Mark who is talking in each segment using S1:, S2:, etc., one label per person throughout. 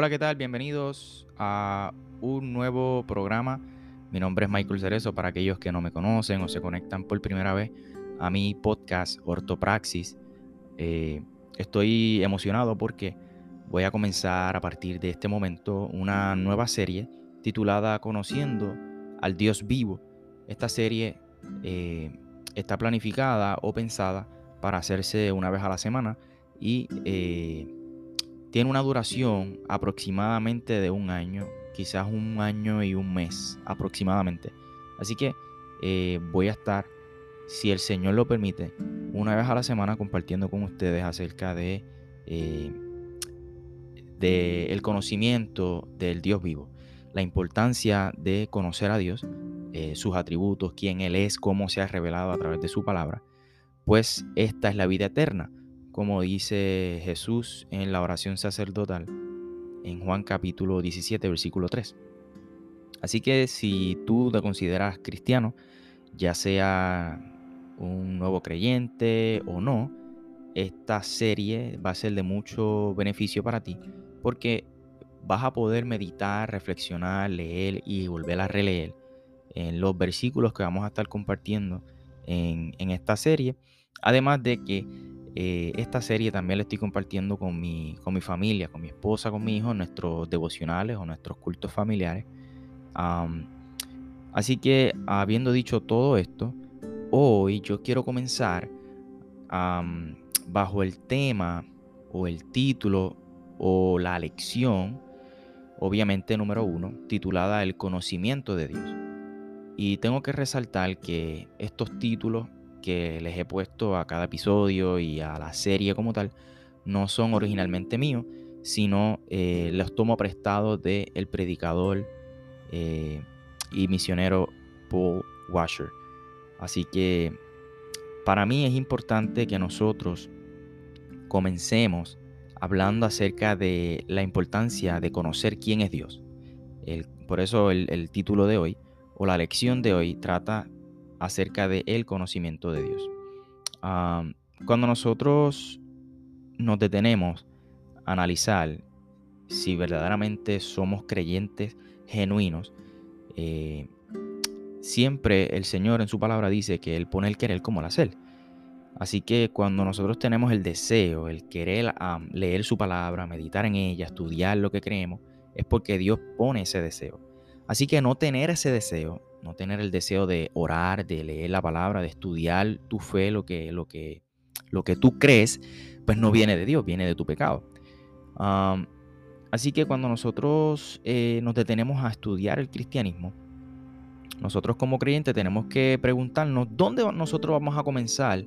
S1: Hola, ¿qué tal? Bienvenidos a un nuevo programa. Mi nombre es Michael Cerezo para aquellos que no me conocen o se conectan por primera vez a mi podcast Ortopraxis. Eh, estoy emocionado porque voy a comenzar a partir de este momento una nueva serie titulada Conociendo al Dios vivo. Esta serie eh, está planificada o pensada para hacerse una vez a la semana y eh, tiene una duración aproximadamente de un año, quizás un año y un mes aproximadamente. Así que eh, voy a estar, si el Señor lo permite, una vez a la semana compartiendo con ustedes acerca de, eh, el conocimiento del Dios vivo, la importancia de conocer a Dios, eh, sus atributos, quién Él es, cómo se ha revelado a través de su palabra, pues esta es la vida eterna como dice Jesús en la oración sacerdotal en Juan capítulo 17, versículo 3. Así que si tú te consideras cristiano, ya sea un nuevo creyente o no, esta serie va a ser de mucho beneficio para ti porque vas a poder meditar, reflexionar, leer y volver a releer en los versículos que vamos a estar compartiendo en, en esta serie. Además de que eh, esta serie también la estoy compartiendo con mi, con mi familia, con mi esposa, con mi hijo, nuestros devocionales o nuestros cultos familiares. así que, habiendo dicho todo esto, hoy yo quiero comenzar bajo el tema o el título o la lección, obviamente número uno, titulada El conocimiento de Dios. Y tengo que resaltar que estos títulos que les he puesto a cada episodio y a la serie como tal no son originalmente míos, sino eh, los tomo prestados del el predicador eh, y misionero Paul Washer. Así que para mí es importante que nosotros comencemos hablando acerca de la importancia de conocer quién es Dios. por eso el, el título de hoy o la lección de hoy trata acerca del el conocimiento de Dios. cuando nosotros nos detenemos a analizar si verdaderamente somos creyentes genuinos, eh, siempre el Señor en su palabra dice que Él pone el querer como el hacer. Así que cuando nosotros tenemos el deseo, el querer leer su palabra, meditar en ella, estudiar lo que creemos, es porque Dios pone ese deseo. Así que no tener ese deseo no tener el deseo de orar, de leer la palabra, de estudiar tu fe, lo que, lo que, lo que tú crees, pues no viene de Dios, viene de tu pecado. así que cuando nosotros eh, nos detenemos a estudiar el cristianismo, nosotros como creyentes tenemos que preguntarnos dónde nosotros vamos a comenzar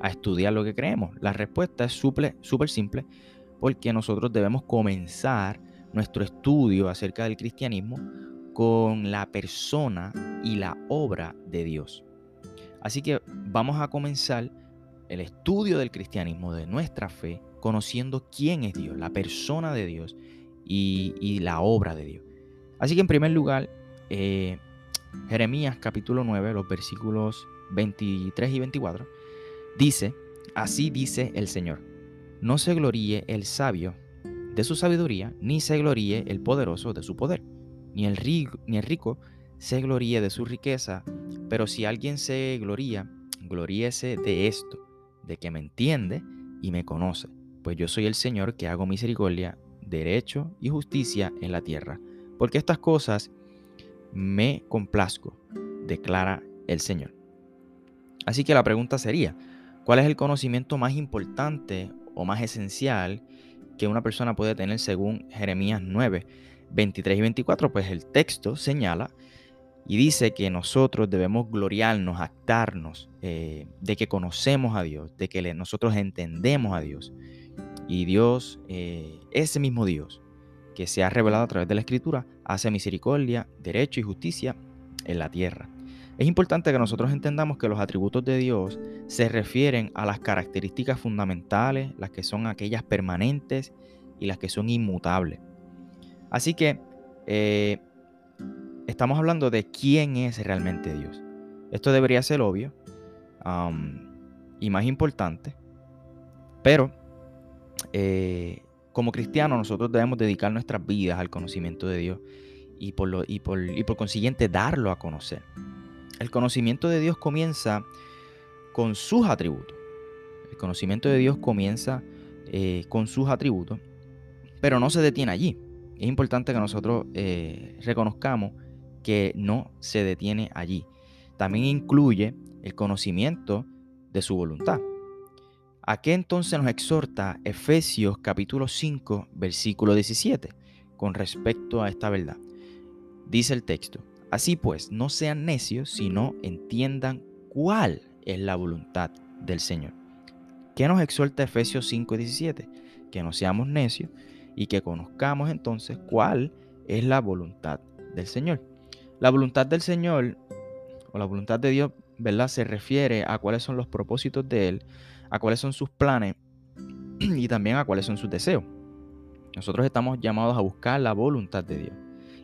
S1: a estudiar lo que creemos. La respuesta es súper simple, porque nosotros debemos comenzar nuestro estudio acerca del cristianismo con la persona y la obra de Dios. Así que vamos a comenzar el estudio del cristianismo, de nuestra fe, conociendo quién es Dios, la persona de Dios y, la obra de Dios. Así que en primer lugar, eh, Jeremías capítulo 9, los versículos 23 y 24, dice, así dice el Señor, no se gloríe el sabio de su sabiduría, ni se gloríe el poderoso de su poder ni el, rico, ni el rico se gloríe de su riqueza, pero si alguien se gloría, gloríese de esto, de que me entiende y me conoce, pues yo soy el Señor que hago misericordia, derecho y justicia en la tierra, porque estas cosas me complazco, declara el Señor. Así que la pregunta sería, ¿cuál es el conocimiento más importante o más esencial que una persona puede tener según Jeremías 9? 23 y 24, pues el texto señala y dice que nosotros debemos gloriarnos, actarnos eh, de que conocemos a Dios, de que nosotros entendemos a Dios. Y Dios, eh, ese mismo Dios que se ha revelado a través de la Escritura, hace misericordia, derecho y justicia en la tierra. Es importante que nosotros entendamos que los atributos de Dios se refieren a las características fundamentales, las que son aquellas permanentes y las que son inmutables. Así que eh, estamos hablando de quién es realmente Dios. Esto debería ser obvio y más importante, pero eh, como cristianos nosotros debemos dedicar nuestras vidas al conocimiento de Dios y por, lo, y por, y por consiguiente darlo a conocer. El conocimiento de Dios comienza con sus atributos. El conocimiento de Dios comienza eh, con sus atributos, pero no se detiene allí. Es importante que nosotros eh, reconozcamos que no se detiene allí. También incluye el conocimiento de su voluntad. ¿A qué entonces nos exhorta Efesios capítulo 5, versículo 17 con respecto a esta verdad? Dice el texto, así pues, no sean necios, sino entiendan cuál es la voluntad del Señor. ¿Qué nos exhorta Efesios 5, 17? Que no seamos necios y que conozcamos entonces cuál es la voluntad del Señor. La voluntad del Señor o la voluntad de Dios, ¿verdad? Se refiere a cuáles son los propósitos de Él, a cuáles son sus planes y también a cuáles son sus deseos. Nosotros estamos llamados a buscar la voluntad de Dios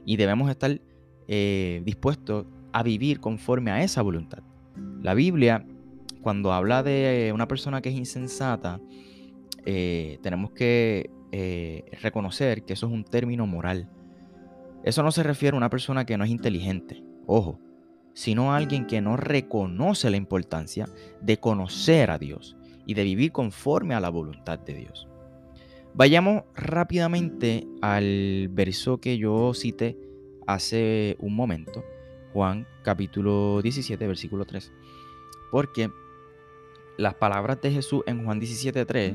S1: y debemos estar eh, dispuestos a vivir conforme a esa voluntad. La Biblia, cuando habla de una persona que es insensata, eh, tenemos que eh, reconocer que eso es un término moral. Eso no se refiere a una persona que no es inteligente, ojo, sino a alguien que no reconoce la importancia de conocer a Dios y de vivir conforme a la voluntad de Dios. Vayamos rápidamente al verso que yo cité hace un momento, Juan capítulo 17, versículo 3. Porque las palabras de Jesús en Juan 17, 3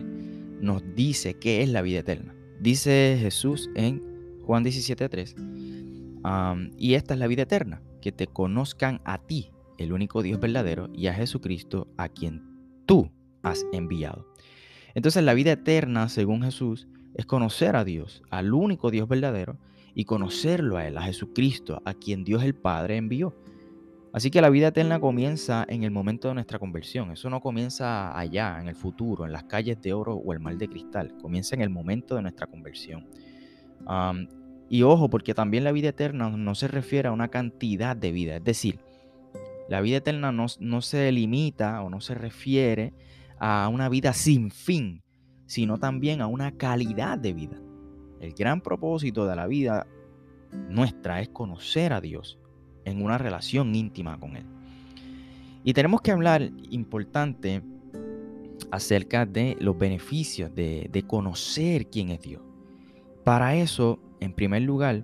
S1: nos dice qué es la vida eterna. Dice Jesús en Juan 17, 3. y esta es la vida eterna, que te conozcan a ti, el único Dios verdadero, y a Jesucristo, a quien tú has enviado. Entonces la vida eterna, según Jesús, es conocer a Dios, al único Dios verdadero, y conocerlo a Él, a Jesucristo, a quien Dios el Padre envió. Así que la vida eterna comienza en el momento de nuestra conversión. Eso no comienza allá, en el futuro, en las calles de oro o el mar de cristal. Comienza en el momento de nuestra conversión. y ojo, porque también la vida eterna no se refiere a una cantidad de vida. Es decir, la vida eterna no, no se limita o no se refiere a una vida sin fin, sino también a una calidad de vida. El gran propósito de la vida nuestra es conocer a Dios en una relación íntima con Él. Y tenemos que hablar importante acerca de los beneficios de, conocer quién es Dios. Para eso, en primer lugar,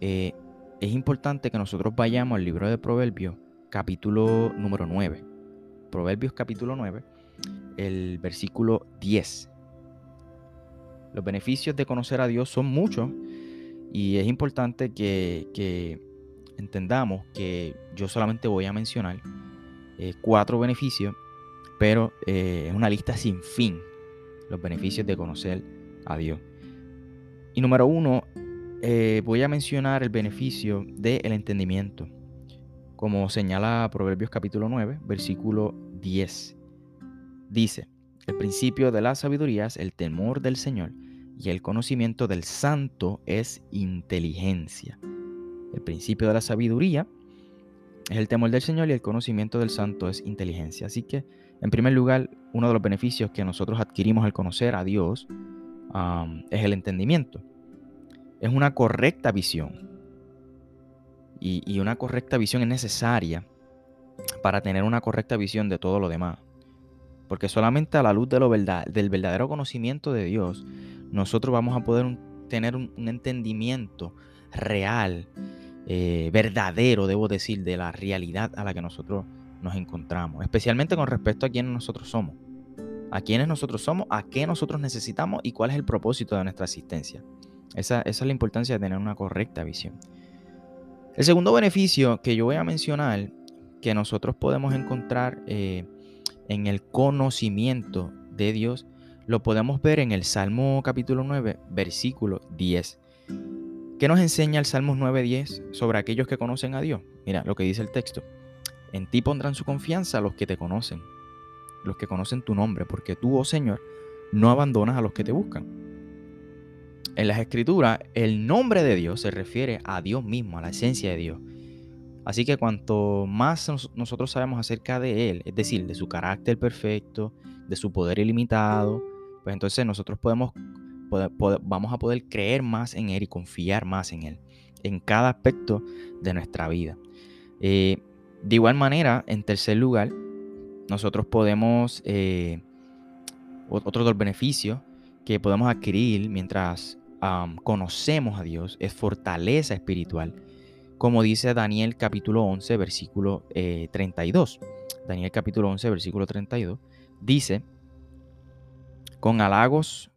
S1: eh, es importante que nosotros vayamos al libro de Proverbios, capítulo número 9. Proverbios capítulo 9, el versículo 10. Los beneficios de conocer a Dios son muchos y es importante que, entendamos que yo solamente voy a mencionar eh, cuatro beneficios, pero eh, es una lista sin fin, los beneficios de conocer a Dios. Y número uno, eh, voy a mencionar el beneficio del entendimiento, como señala Proverbios capítulo 9, versículo 10. Dice, el principio de la sabiduría es el temor del Señor y el conocimiento del santo es inteligencia. El principio de la sabiduría es el temor del Señor y el conocimiento del santo es inteligencia. Así que, en primer lugar, uno de los beneficios que nosotros adquirimos al conocer a Dios es el entendimiento. Es una correcta visión. Y, una correcta visión es necesaria para tener una correcta visión de todo lo demás. Porque solamente a la luz del verdadero conocimiento de Dios, nosotros vamos a poder tener un, entendimiento real, eh, verdadero, debo decir, de la realidad a la que nosotros nos encontramos. Especialmente con respecto a quiénes nosotros somos. A quiénes nosotros somos, a qué nosotros necesitamos y cuál es el propósito de nuestra existencia. Esa, es la importancia de tener una correcta visión. El segundo beneficio que yo voy a mencionar, que nosotros podemos encontrar eh, en el conocimiento de Dios, lo podemos ver en el Salmo capítulo 9, versículo 10. ¿Qué nos enseña el Salmos 9.10 sobre aquellos que conocen a Dios? Mira lo que dice el texto. En ti pondrán su confianza los que te conocen, los que conocen tu nombre, porque tú, oh Señor, no abandonas a los que te buscan. En las escrituras, el nombre de Dios se refiere a Dios mismo, a la esencia de Dios. Así que cuanto más nosotros sabemos acerca de Él, es decir, de su carácter perfecto, de su poder ilimitado, pues entonces nosotros podemos, vamos a poder creer más en Él y confiar más en Él, en cada aspecto de nuestra vida. Eh, de igual manera, en tercer lugar, nosotros podemos, eh, otro de los beneficios que podemos adquirir mientras conocemos a Dios es fortaleza espiritual como dice Daniel capítulo 11, versículo 32. Eh, Daniel capítulo 11, versículo 32, dice, con halagos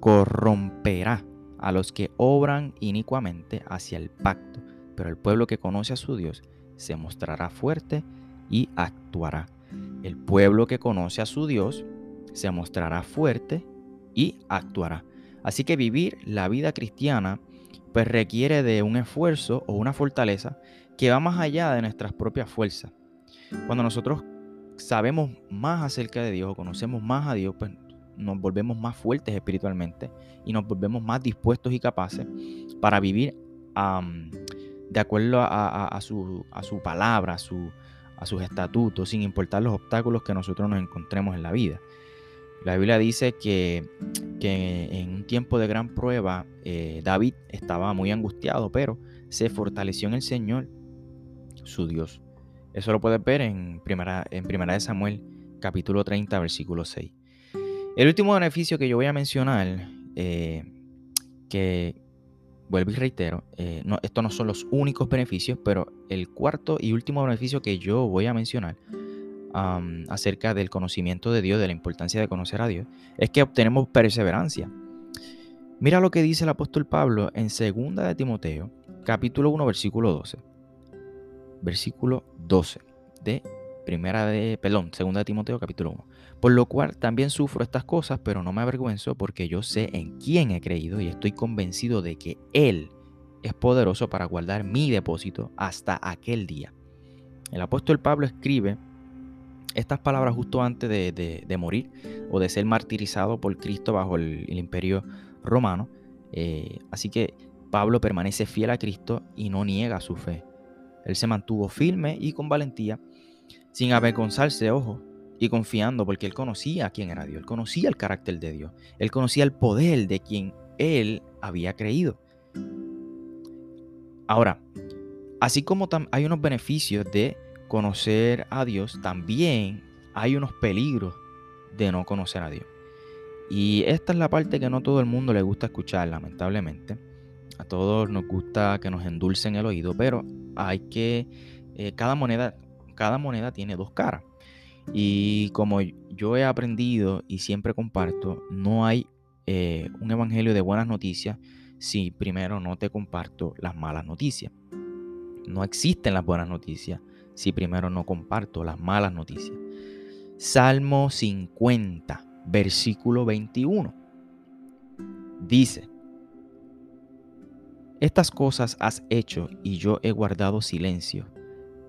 S1: corromperá a los que obran inicuamente hacia el pacto, pero el pueblo que conoce a su Dios se mostrará fuerte y actuará. El pueblo que conoce a su Dios se mostrará fuerte y actuará. Así que vivir la vida cristiana pues requiere de un esfuerzo o una fortaleza que va más allá de nuestras propias fuerzas. Cuando nosotros sabemos más acerca de Dios o conocemos más a Dios, pues nos volvemos más fuertes espiritualmente y nos volvemos más dispuestos y capaces para vivir de acuerdo a, su, palabra, a, a sus estatutos, sin importar los obstáculos que nosotros nos encontremos en la vida. La Biblia dice que, en un tiempo de gran prueba eh, David estaba muy angustiado, pero se fortaleció en el Señor, su Dios. Eso lo puedes ver en primera, en primera de Samuel, capítulo 30, versículo 6. El último beneficio que yo voy a mencionar, eh, que vuelvo y reitero, eh, no, estos no son los únicos beneficios, pero el cuarto y último beneficio que yo voy a mencionar acerca del conocimiento de Dios, de la importancia de conocer a Dios, es que obtenemos perseverancia. Mira lo que dice el apóstol Pablo en 2 de Timoteo, capítulo 1, versículo 12. Versículo 12 de primera de, perdón, 2 de Timoteo, capítulo 1. Por lo cual también sufro estas cosas, pero no me avergüenzo porque yo sé en quién he creído y estoy convencido de que Él es poderoso para guardar mi depósito hasta aquel día. El apóstol Pablo escribe estas palabras justo antes de, morir o de ser martirizado por Cristo bajo el, imperio romano. Eh, así que Pablo permanece fiel a Cristo y no niega su fe. Él se mantuvo firme y con valentía, sin avergonzarse, ojo, y confiando porque él conocía quién era Dios, él conocía el carácter de Dios, él conocía el poder de quien él había creído. Ahora, así como hay unos beneficios de conocer a Dios, también hay unos peligros de no conocer a Dios. Y esta es la parte que no todo el mundo le gusta escuchar, lamentablemente. A todos nos gusta que nos endulcen el oído, pero hay que, eh, cada moneda, cada moneda tiene dos caras. Y como yo he aprendido y siempre comparto, no hay eh, un evangelio de buenas noticias si primero no te comparto las malas noticias. No existen las buenas noticias si primero no comparto las malas noticias. Salmo 50, versículo 21. Dice, estas cosas has hecho y yo he guardado silencio.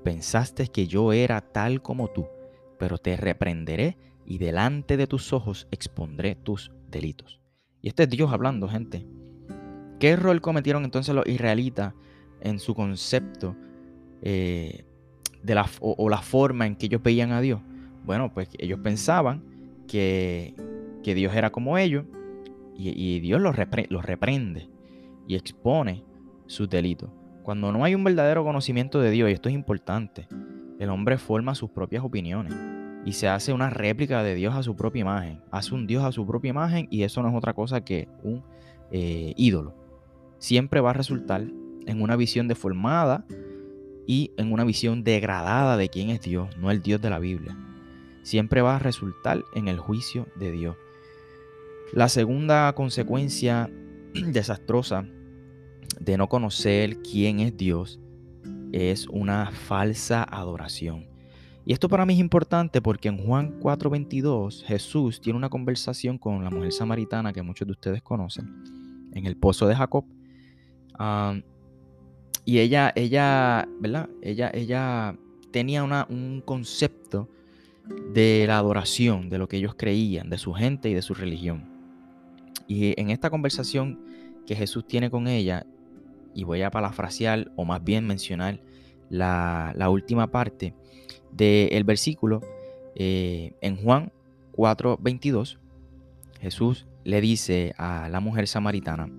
S1: Pensaste que yo era tal como tú, pero te reprenderé y delante de tus ojos expondré tus delitos. Y este es Dios hablando, gente. ¿Qué error cometieron entonces los israelitas en su concepto eh, de la, o, la forma en que ellos veían a Dios? Bueno, pues ellos pensaban que, Dios era como ellos y, Dios los, los reprende y expone sus delitos. Cuando no hay un verdadero conocimiento de Dios, y esto es importante, el hombre forma sus propias opiniones y se hace una réplica de Dios a su propia imagen. Hace un Dios a su propia imagen y eso no es otra cosa que un eh, ídolo. Siempre va a resultar en una visión deformada y en una visión degradada de quién es Dios, no el Dios de la Biblia. Siempre va a resultar en el juicio de Dios. La segunda consecuencia desastrosa de no conocer quién es Dios es una falsa adoración. Y esto para mí es importante porque en Juan 4:22 Jesús tiene una conversación con la mujer samaritana que muchos de ustedes conocen en el pozo de Jacob. y ella, ella, ¿verdad? Ella, ella tenía una, un concepto de la adoración, de lo que ellos creían, de su gente y de su religión. Y en esta conversación que Jesús tiene con ella, y voy a parafrasear o más bien mencionar la, última parte del versículo, eh, en Juan 4:22, Jesús le dice a la mujer samaritana,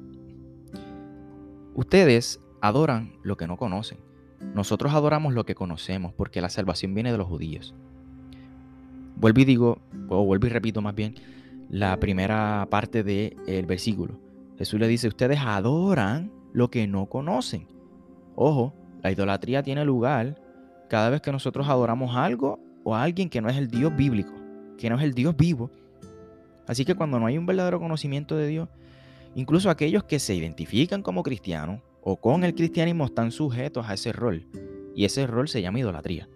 S1: ustedes adoran lo que no conocen. Nosotros adoramos lo que conocemos porque la salvación viene de los judíos. Vuelvo y digo, o vuelvo y repito más bien, la primera parte del versículo. Jesús le dice, ustedes adoran lo que no conocen. Ojo, la idolatría tiene lugar cada vez que nosotros adoramos algo o a alguien que no es el Dios bíblico, que no es el Dios vivo. Así que cuando no hay un verdadero conocimiento de Dios, incluso aquellos que se identifican como cristianos o con el cristianismo están sujetos a ese rol. Y ese rol se llama idolatría.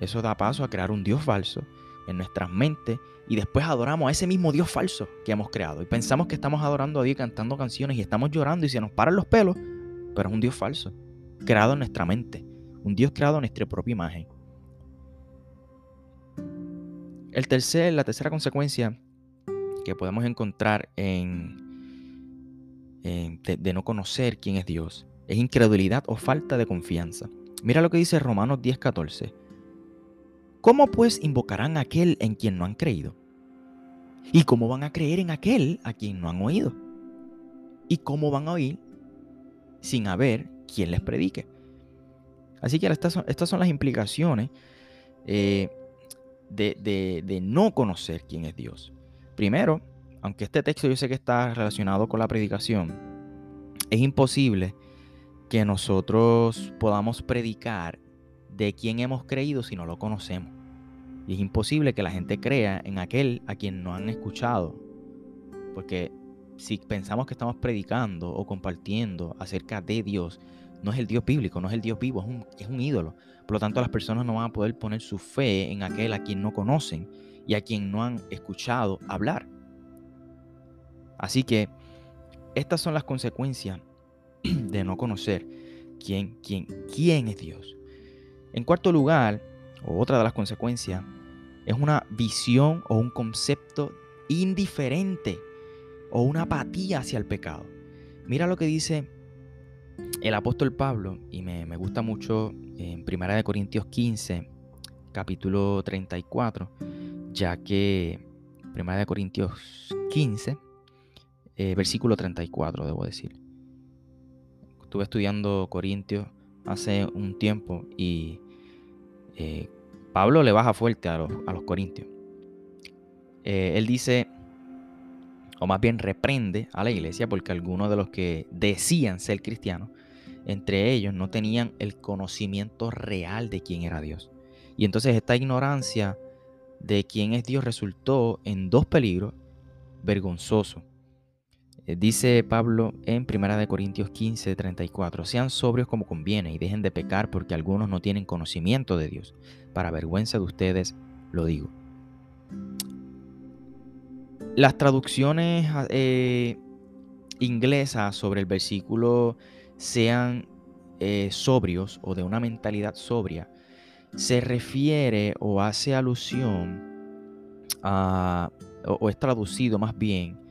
S1: Eso da paso a crear un Dios falso en nuestras mentes y después adoramos a ese mismo Dios falso que hemos creado. Y pensamos que estamos adorando a Dios cantando canciones y estamos llorando y se nos paran los pelos, pero es un Dios falso, creado en nuestra mente, un Dios creado en nuestra propia imagen. El tercer, la tercera consecuencia que podemos encontrar en, de, no conocer quién es Dios es incredulidad o falta de confianza. Mira lo que dice Romanos 10:14. ¿Cómo pues invocarán a aquel en quien no han creído? ¿Y cómo van a creer en aquel a quien no han oído? ¿Y cómo van a oír sin haber quien les predique? Así que estas son, estas son las implicaciones eh, de, de no conocer quién es Dios. Primero, aunque este texto yo sé que está relacionado con la predicación, es imposible que nosotros podamos predicar de quién hemos creído si no lo conocemos. Y es imposible que la gente crea en aquel a quien no han escuchado. Porque si pensamos que estamos predicando o compartiendo acerca de Dios, no es el Dios bíblico, no es el Dios vivo, es un, es un ídolo. Por lo tanto, las personas no van a poder poner su fe en aquel a quien no conocen y a quien no han escuchado hablar. Así que estas son las consecuencias de no conocer quién, quién, quién es Dios. En cuarto lugar, otra de las consecuencias, es una visión o un concepto indiferente o una apatía hacia el pecado. Mira lo que dice el apóstol Pablo, y me, gusta mucho en 1 Corintios 15, capítulo 34, ya que 1 Corintios 15, eh, versículo 34, debo decir. Estuve estudiando Corintios hace un tiempo y eh, Pablo le baja fuerte a los, corintios. Eh, él dice, o más bien reprende a la iglesia porque algunos de los que decían ser cristianos, entre ellos no tenían el conocimiento real de quién era Dios. Y entonces esta ignorancia de quién es Dios resultó en dos peligros vergonzosos. Eh, dice Pablo en 1 Corintios 15, 34, sean sobrios como conviene y dejen de pecar porque algunos no tienen conocimiento de Dios. Para vergüenza de ustedes lo digo. Las traducciones eh, inglesas sobre el versículo sean eh, sobrios o de una mentalidad sobria, se refiere o hace alusión a, o es traducido más bien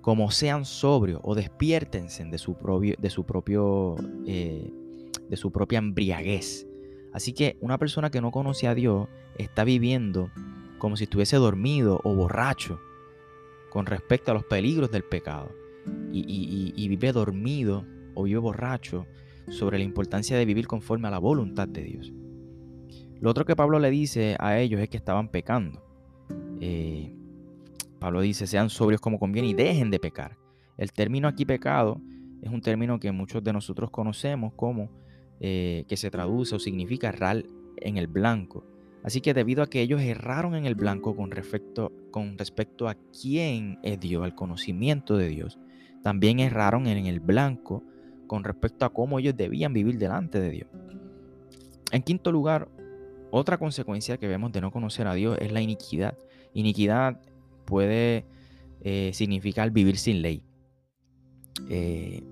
S1: como sean sobrios o despiértense de su propio, de su propio, eh, de su propia embriaguez. Así que una persona que no conoce a Dios está viviendo como si estuviese dormido o borracho con respecto a los peligros del pecado. Y, y vive dormido o vive borracho sobre la importancia de vivir conforme a la voluntad de Dios. Lo otro que Pablo le dice a ellos es que estaban pecando. Eh, Pablo dice, sean sobrios como conviene y dejen de pecar. El término aquí pecado es un término que muchos de nosotros conocemos como eh, que se traduce o significa errar en el blanco. Así que debido a que ellos erraron en el blanco con respecto, con respecto a quién es Dios, al conocimiento de Dios, también erraron en el blanco con respecto a cómo ellos debían vivir delante de Dios. En quinto lugar, otra consecuencia que vemos de no conocer a Dios es la iniquidad. Iniquidad puede eh, significar vivir sin ley. Eh,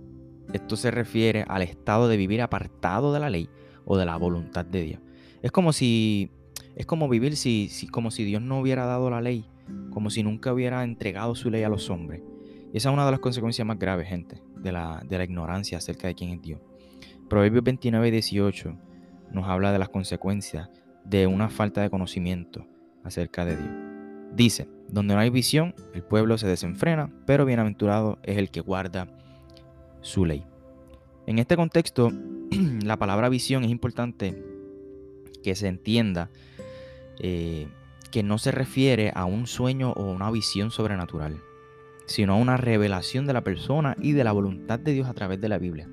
S1: esto se refiere al estado de vivir apartado de la ley o de la voluntad de Dios. Es como si es como vivir si, como si Dios no hubiera dado la ley, como si nunca hubiera entregado su ley a los hombres. Y esa es una de las consecuencias más graves, gente, de la, de la ignorancia acerca de quién es Dios. Proverbios 29 y 18 nos habla de las consecuencias de una falta de conocimiento acerca de Dios. Dice, donde no hay visión, el pueblo se desenfrena, pero bienaventurado es el que guarda su ley. En este contexto, la palabra visión es importante que se entienda eh, que no se refiere a un sueño o una visión sobrenatural, sino a una revelación de la persona y de la voluntad de Dios a través de la Biblia.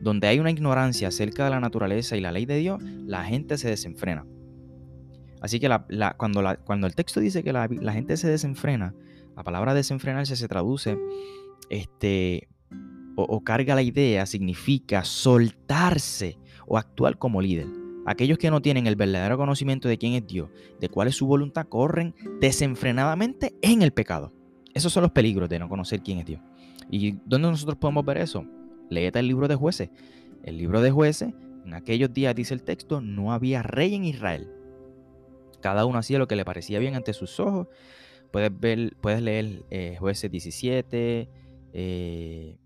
S1: Donde hay una ignorancia acerca de la naturaleza y la ley de Dios, la gente se desenfrena. Así que cuando, el texto dice que la, gente se desenfrena, la palabra desenfrenarse se traduce este, o, carga la idea, significa soltarse o actuar como líder. Aquellos que no tienen el verdadero conocimiento de quién es Dios, de cuál es su voluntad, corren desenfrenadamente en el pecado. Esos son los peligros de no conocer quién es Dios. ¿Y dónde nosotros podemos ver eso? Léete el libro de jueces. El libro de jueces, en aquellos días dice el texto, no había rey en Israel. Cada uno hacía lo que le parecía bien ante sus ojos. Puedes, ver, puedes leer eh, jueces 17, 6, eh,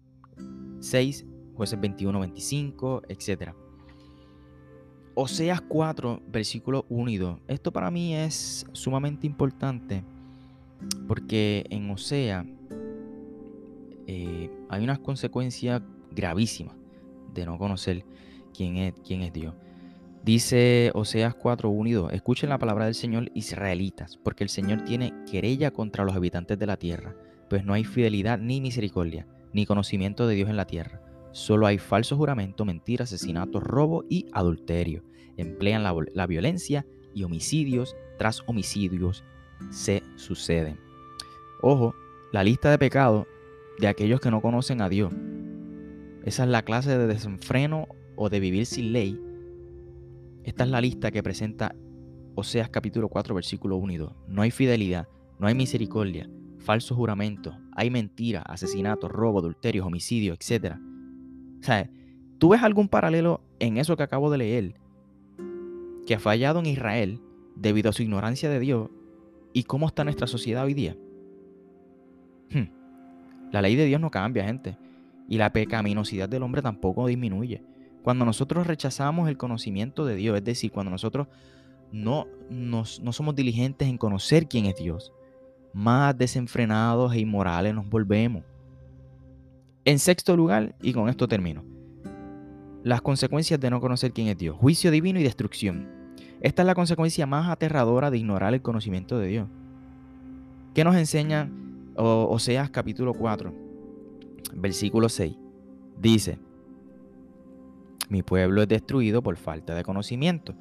S1: jueces 21, 25, etc. Oseas 4, versículos 1 y 2. Esto para mí es sumamente importante porque en Osea eh, hay unas consecuencias gravísimas de no conocer quién es, quién es Dios. Dice Oseas 4, 1 y 2, escuchen la palabra del Señor israelitas, porque el Señor tiene querella contra los habitantes de la tierra, pues no hay fidelidad ni misericordia, ni conocimiento de Dios en la tierra. Solo hay falso juramento, mentira, asesinato, robo y adulterio. Emplean la, la violencia y homicidios tras homicidios se suceden. Ojo, la lista de pecados de aquellos que no conocen a Dios. Esa es la clase de desenfreno o de vivir sin ley esta es la lista que presenta Oseas capítulo 4, versículo 1 y 2. No hay fidelidad, no hay misericordia, falsos juramentos, hay mentira, asesinato, robo, adulterio, homicidio, etc. O sea, ¿tú ves algún paralelo en eso que acabo de leer? Que ha fallado en Israel debido a su ignorancia de Dios y cómo está nuestra sociedad hoy día. Hmm. La ley de Dios no cambia, gente. Y la pecaminosidad del hombre tampoco disminuye. Cuando nosotros rechazamos el conocimiento de Dios, es decir, cuando nosotros no, no somos diligentes en conocer quién es Dios, más desenfrenados e inmorales nos volvemos. En sexto lugar, y con esto termino, las consecuencias de no conocer quién es Dios, juicio divino y destrucción. Esta es la consecuencia más aterradora de ignorar el conocimiento de Dios. ¿Qué nos enseña Oseas capítulo 4, versículo 6? Dice, mi pueblo es destruido por falta de conocimiento.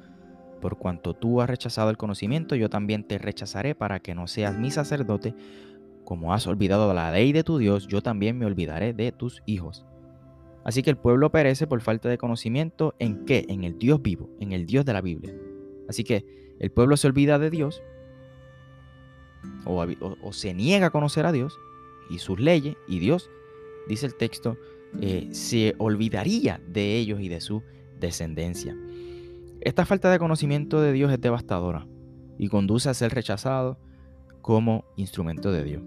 S1: Por cuanto tú has rechazado el conocimiento, yo también te rechazaré para que no seas mi sacerdote. Como has olvidado la ley de tu Dios, yo también me olvidaré de tus hijos. Así que el pueblo perece por falta de conocimiento en qué? En el Dios vivo, en el Dios de la Biblia. Así que el pueblo se olvida de Dios o, se niega a conocer a Dios y sus leyes y Dios, dice el texto, eh, se olvidaría de ellos y de su descendencia. Esta falta de conocimiento de Dios es devastadora y conduce a ser rechazado como instrumento de Dios.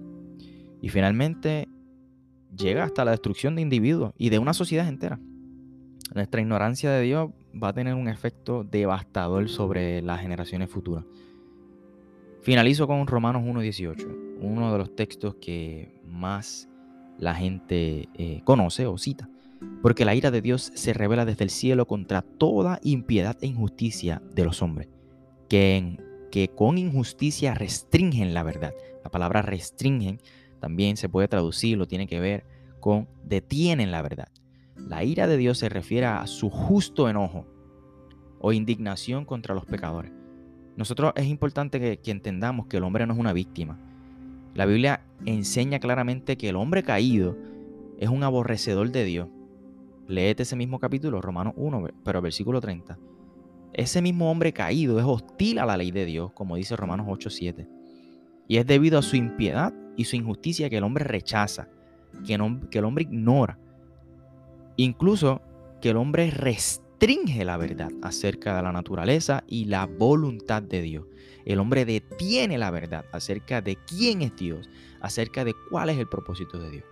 S1: Y finalmente llega hasta la destrucción de individuos y de una sociedad entera. Nuestra ignorancia de Dios va a tener un efecto devastador sobre las generaciones futuras. Finalizo con Romanos 1.18, uno de los textos que más la gente eh, conoce o cita. Porque la ira de Dios se revela desde el cielo contra toda impiedad e injusticia de los hombres, que, que con injusticia restringen la verdad. La palabra restringen también se puede traducir, lo tiene que ver con detienen la verdad. La ira de Dios se refiere a su justo enojo o indignación contra los pecadores. Nosotros es importante que, que entendamos que el hombre no es una víctima la Biblia enseña claramente que el hombre caído es un aborrecedor de Dios. Léete ese mismo capítulo, Romanos 1, pero versículo 30. Ese mismo hombre caído es hostil a la ley de Dios, como dice Romanos 8, 7. Y es debido a su impiedad y su injusticia que el hombre rechaza, que, que el hombre ignora. Incluso que el hombre restringe la verdad acerca de la naturaleza y la voluntad de Dios. El hombre detiene la verdad acerca de quién es Dios, acerca de cuál es el propósito de Dios.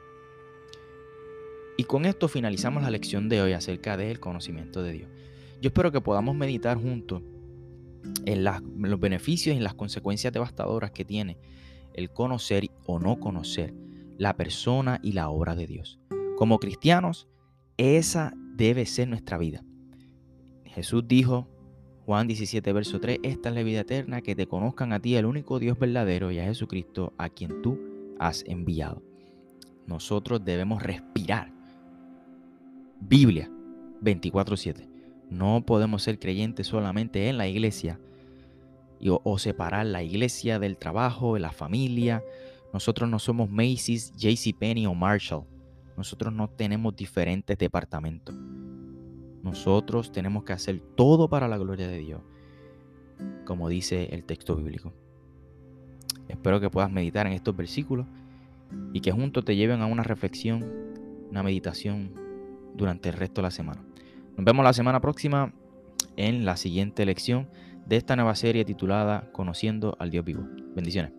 S1: Y con esto finalizamos la lección de hoy acerca del conocimiento de Dios. Yo espero que podamos meditar juntos en, los beneficios y en las consecuencias devastadoras que tiene el conocer o no conocer la persona y la obra de Dios. Como cristianos, esa debe ser nuestra vida. Jesús dijo, Juan 17, verso 3, esta es la vida eterna, que te conozcan a ti, el único Dios verdadero, y a Jesucristo, a quien tú has enviado. Nosotros debemos respirar. Biblia 24-7. No podemos ser creyentes solamente en la iglesia o, separar la iglesia del trabajo, de la familia. Nosotros no somos Macy's, JCPenney o Marshall. Nosotros no tenemos diferentes departamentos. Nosotros tenemos que hacer todo para la gloria de Dios, como dice el texto bíblico. Espero que puedas meditar en estos versículos y que juntos te lleven a una reflexión, una meditación durante el resto de la semana. Nos vemos la semana próxima en la siguiente lección de esta nueva serie titulada Conociendo al Dios vivo. Bendiciones.